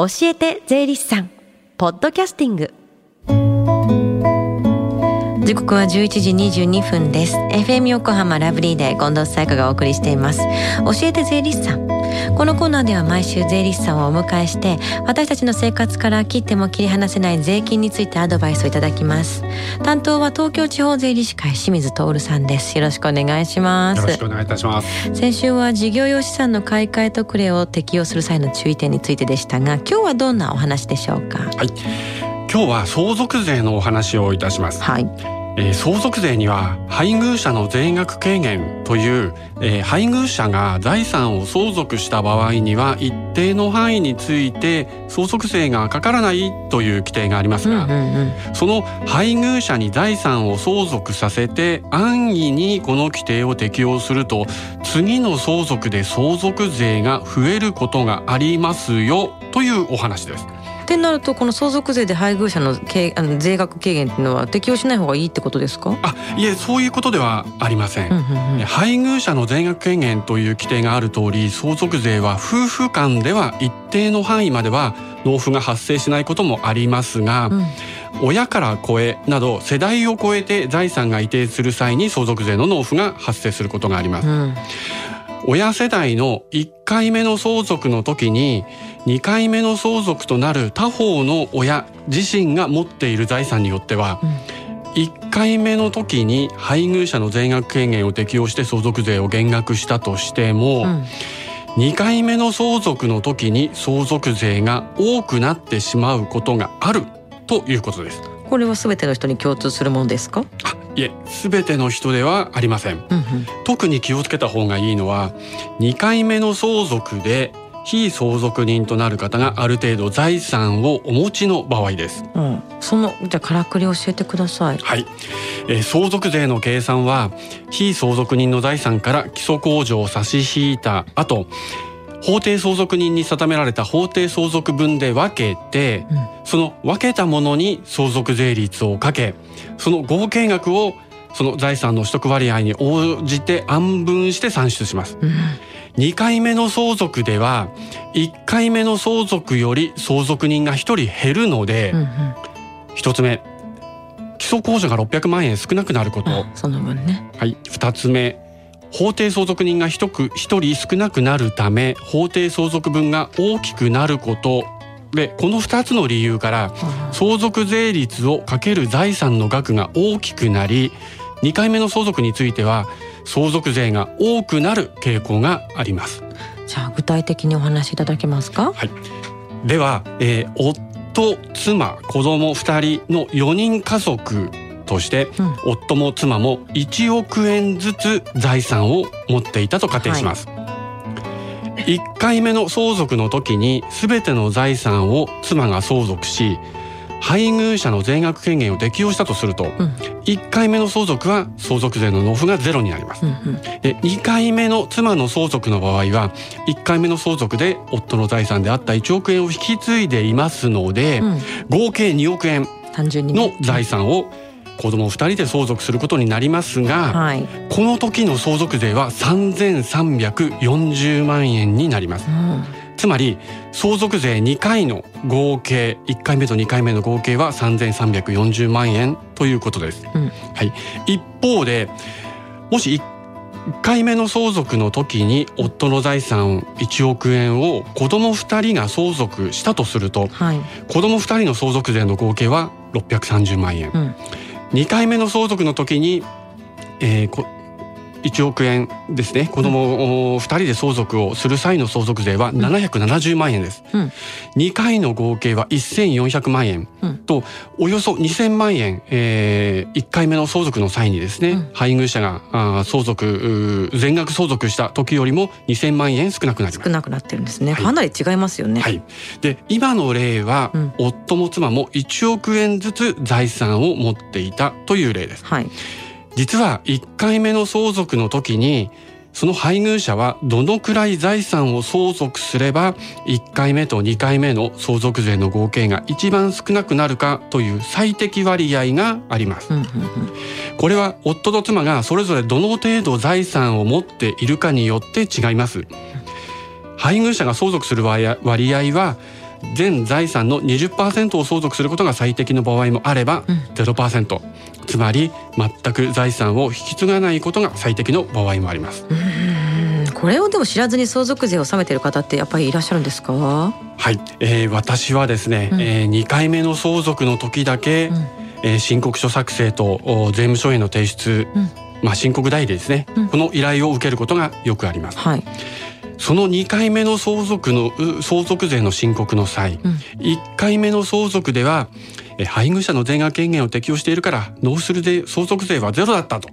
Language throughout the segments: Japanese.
教えて税理士さん。ポッドキャスティング。時刻は11時22分です。FM 横浜ラブリーで近藤紗友香がお送りしています。教えて税理士さん。このコーナーでは毎週税理士さんをお迎えして私たちの生活から切っても切り離せない税金についてアドバイスをいただきます。担当は東京地方税理士会清水徹さんです。よろしくお願いします。よろしくお願いいたします。先週は事業用資産の買い替え特例を適用する際の注意点についてでしたが今日はどんなお話でしょうか？はい。今日は相続税のお話をいたします。はいえー、相続税には配偶者の税額軽減という、えー、配偶者が財産を相続した場合には一定の範囲について相続税がかからないという規定がありますが、うんうんうん、その配偶者に財産を相続させて安易にこの規定を適用すると次の相続で相続税が増えることがありますよというお話です。ってなるとこの相続税で配偶者のあの税額軽減っていうのは適用しない方がいいってことですか？あいえそういうことではありません。うんうんうん、配偶者の税額軽減という規定がある通り相続税は夫婦間では一定の範囲までは納付が発生しないこともありますが、うん。親から子へなど世代を超えて財産が移転する際に相続税の納付が発生することがあります。うん、親世代の1回目の相続の時に2回目の相続となる他方の親自身が持っている財産によっては、1回目の時に配偶者の税額軽減を適用して相続税を減額したとしても、うん、2回目の相続の時に相続税が多くなってしまうことがあるということです。これは全ての人に共通するものですか？あいえ全ての人ではありません、うんうん、特に気をつけた方がいいのは2回目の相続で非相続人となる方がある程度財産をお持ちの場合です。うん、そのじゃあからくり教えてください。はい、えー、相続税の計算は非相続人の財産から基礎控除を差し引いた後、法定相続人に定められた法定相続分で分けて、うん、その分けたものに相続税率をかけ、その合計額をその財産の取得割合に応じて暗分して算出します。うん2回目の相続では1回目の相続より相続人が1人減るので、うんうん、1つ目基礎控除が600万円少なくなること、その分ね。はい。2つ目法定相続人が 1, 1人少なくなるため法定相続分が大きくなること。でこの2つの理由から相続税率をかける財産の額が大きくなり2回目の相続については相続税が多くなる傾向があります。じゃあ具体的にお話しいただけますか？はい。では、えー、夫妻子供2人の4人家族として、うん、夫も妻も1億円ずつ財産を持っていたと仮定します、はい、1回目の相続の時に全ての財産を妻が相続し配偶者の税額権限を適用したとすると、うん、1回目の相続は相続税の納付がゼロになります、うんうん、で2回目の妻の相続の場合は1回目の相続で夫の財産であった1億円を引き継いでいますので、うん、合計2億円の財産を子供2人で相続することになりますが、はい、この時の相続税は3340万円になります。うんつまり相続税2回の合計1回目と2回目の合計は3340万円ということです。うん、はい、一方でもし1回目の相続の時に夫の財産1億円を子供2人が相続したとすると、はい、子供2人の相続税の合計は630万円、うん、2回目の相続の時に、えー、1億円ですね。子供2人で相続をする際の相続税は770万円です、うん、2回の合計は1400万円。と、およそ2000万円、えー、1回目の相続の際にですね、うん、配偶者があ相続全額相続した時よりも2000万円少なくなります。少なくなってるんですね、はい、かなり違いますよね、はい、で今の例は、うん、夫も妻も1億円ずつ財産を持っていたという例です、はい実は1回目の相続の時にその配偶者はどのくらい財産を相続すれば1回目と2回目の相続税の合計が一番少なくなるかという最適割合があります。これは夫と妻がそれぞれどの程度財産を持っているかによって違います。配偶者が相続する割合は全財産の20%を相続することが最適の場合もあれば、うん、0%つまり全く財産を引き継がないことが最適の場合もあります。これをでも知らずに相続税を納めている方ってやっぱりいらっしゃるんですか？はい、えー、私はですね、うん、えー、2回目の相続の時だけ、うん、えー、申告書作成と税務署への提出、うん、まあ申告代理ですね、この依頼を受けることがよくあります。はいその2回目の相続の相続税の申告の際、うん、1回目の相続では配偶者の税額権限を適用しているから納付する税相続税はゼロだったと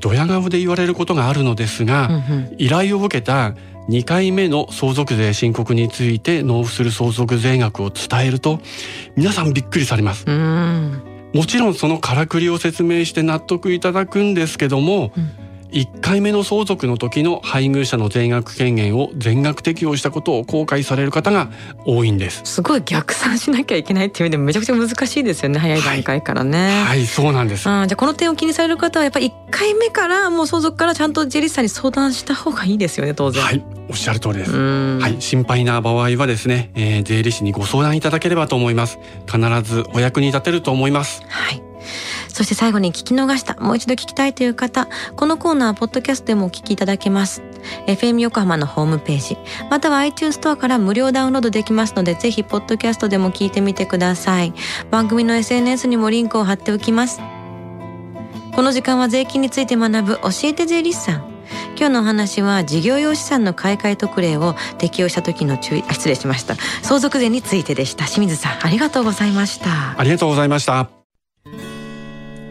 ドヤ顔で言われることがあるのですが、うんうん、依頼を受けた2回目の相続税申告について納付する相続税額を伝えると皆さんびっくりされます。もちろんそのからくりを説明して納得いただくんですけども、うん1回目の相続の時の配偶者の全額権限を全額適用したことを後悔される方が多いんです。すごい逆算しなきゃいけないっていう意味でもめちゃくちゃ難しいですよね。早い段階からね、はい、はい、そうなんです、うん、じゃあこの点を気にされる方はやっぱり1回目からもう相続からちゃんとジェリスさんに相談した方がいいですよね当然。はい。おっしゃる通りです。はい。心配な場合はですね、えー、税理士にご相談いただければと思います。必ずお役に立てると思います。はいそして最後に聞き逃した、もう一度聞きたいという方、このコーナー、ポッドキャストでもお聞きいただけます。FM 横浜のホームページ、または iTunes ストアから無料ダウンロードできますので、ぜひ、ポッドキャストでも聞いてみてください。番組の SNS にもリンクを貼っておきます。この時間は税金について学ぶ教えて税理士さん。今日のお話は事業用資産の買い替え特例を適用した時の注意失礼しました相続税についてでした清水さんありがとうございましたありがとうございました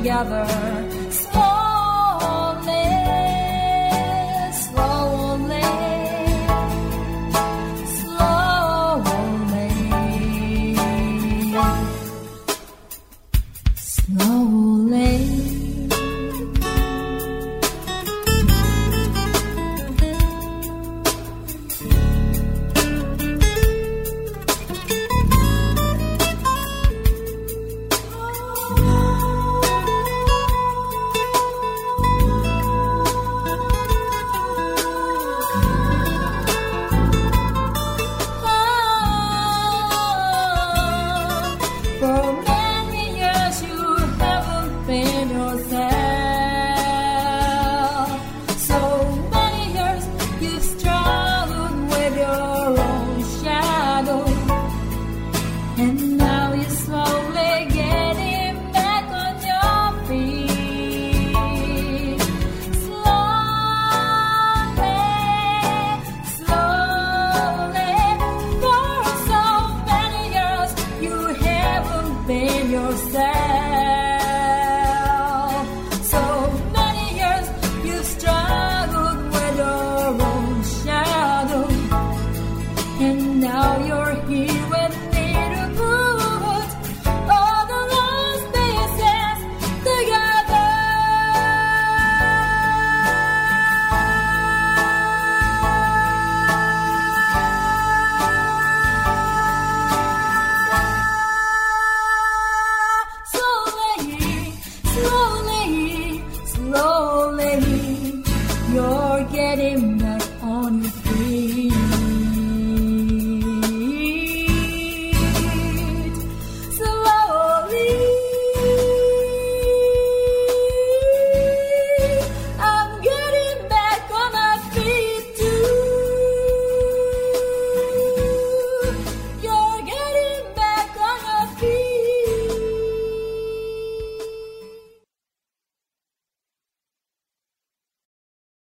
Together.